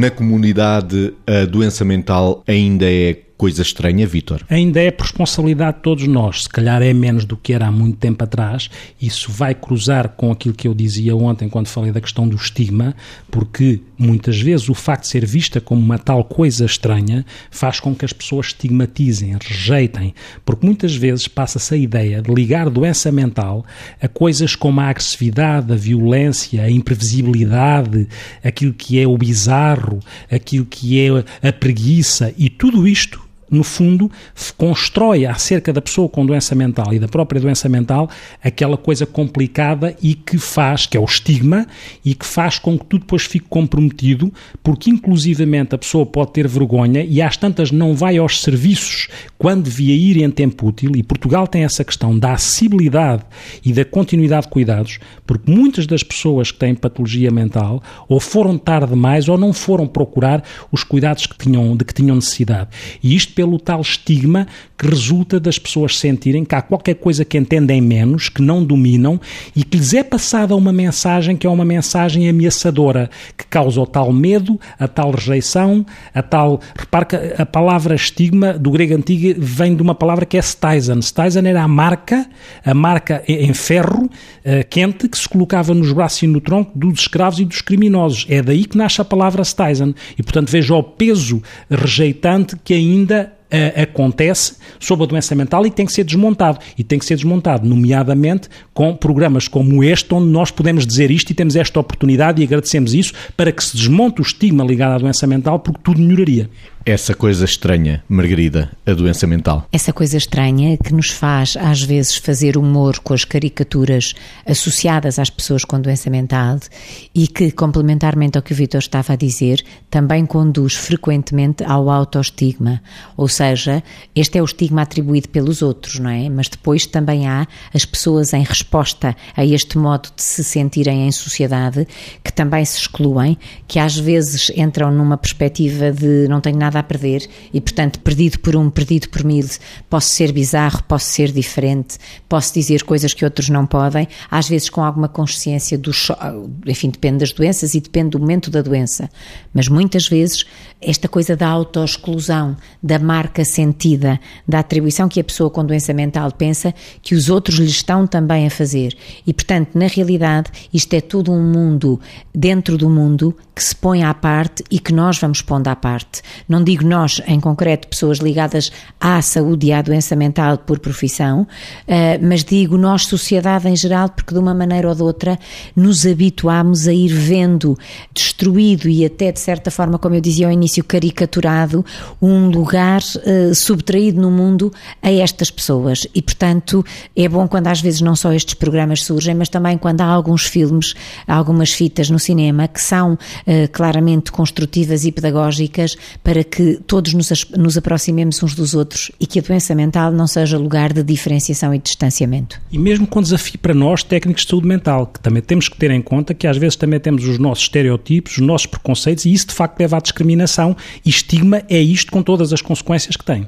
Na comunidade, a doença mental ainda é coisa estranha, Vítor? Ainda é por responsabilidade de todos nós. Se calhar é menos do que era há muito tempo atrás. Isso vai cruzar com aquilo que eu dizia ontem quando falei da questão do estigma, porque muitas vezes o facto de ser vista como uma tal coisa estranha faz com que as pessoas estigmatizem, rejeitem, porque muitas vezes passa-se a ideia de ligar doença mental a coisas como a agressividade, a violência, a imprevisibilidade, aquilo que é o bizarro, aquilo que é a preguiça e tudo isto no fundo, constrói acerca da pessoa com doença mental e da própria doença mental aquela coisa complicada e que faz, que é o estigma, e que faz com que tudo depois fique comprometido, porque inclusivamente a pessoa pode ter vergonha e às tantas não vai aos serviços quando devia ir em tempo útil, e Portugal tem essa questão da acessibilidade e da continuidade de cuidados, porque muitas das pessoas que têm patologia mental ou foram tarde demais ou não foram procurar os cuidados que tinham, de que tinham necessidade. E isto pelo tal estigma que resulta das pessoas sentirem que há qualquer coisa que entendem menos, que não dominam e que lhes é passada uma mensagem que é uma mensagem ameaçadora, que causa o tal medo, a tal rejeição, a tal. Repare que a palavra estigma do grego antigo vem de uma palavra que é Stisen. Stisen era a marca, a marca em ferro uh, quente que se colocava nos braços e no tronco dos escravos e dos criminosos. É daí que nasce a palavra Stisen. E, portanto, veja o peso rejeitante que ainda uh, acontece sob a doença mental e tem que ser desmontado. E tem que ser desmontado, nomeadamente com programas como este, onde nós podemos dizer isto e temos esta oportunidade e agradecemos isso para que se desmonte o estigma ligado à doença mental, porque tudo melhoraria essa coisa estranha, Margarida, a doença mental? Essa coisa estranha que nos faz, às vezes, fazer humor com as caricaturas associadas às pessoas com doença mental e que, complementarmente ao que o Vitor estava a dizer, também conduz frequentemente ao autoestigma. Ou seja, este é o estigma atribuído pelos outros, não é? Mas depois também há as pessoas em resposta a este modo de se sentirem em sociedade que também se excluem, que às vezes entram numa perspectiva de não tenho nada nada a perder e, portanto, perdido por um, perdido por mil, posso ser bizarro, posso ser diferente, posso dizer coisas que outros não podem, às vezes com alguma consciência do enfim, depende das doenças e depende do momento da doença, mas muitas vezes esta coisa da autoexclusão, da marca sentida, da atribuição que a pessoa com doença mental pensa que os outros lhe estão também a fazer. E, portanto, na realidade, isto é todo um mundo dentro do mundo que se põe à parte e que nós vamos pondo à parte. Não digo nós, em concreto, pessoas ligadas à saúde e à doença mental por profissão, eh, mas digo nós, sociedade em geral, porque de uma maneira ou de outra nos habituámos a ir vendo destruído e até, de certa forma, como eu dizia ao início, caricaturado um lugar uh, subtraído no mundo a estas pessoas. E, portanto, é bom quando às vezes não só estes programas surgem, mas também quando há alguns filmes, algumas fitas no cinema que são uh, claramente construtivas e pedagógicas para que todos nos, nos aproximemos uns dos outros e que a doença mental não seja lugar de diferenciação e distanciamento. E mesmo com desafio para nós, técnicos de saúde mental, que também temos que ter em conta que às vezes também temos os nossos estereotipos, os nossos preconceitos e isso de facto leva à discriminação e estigma é isto com todas as consequências que tem.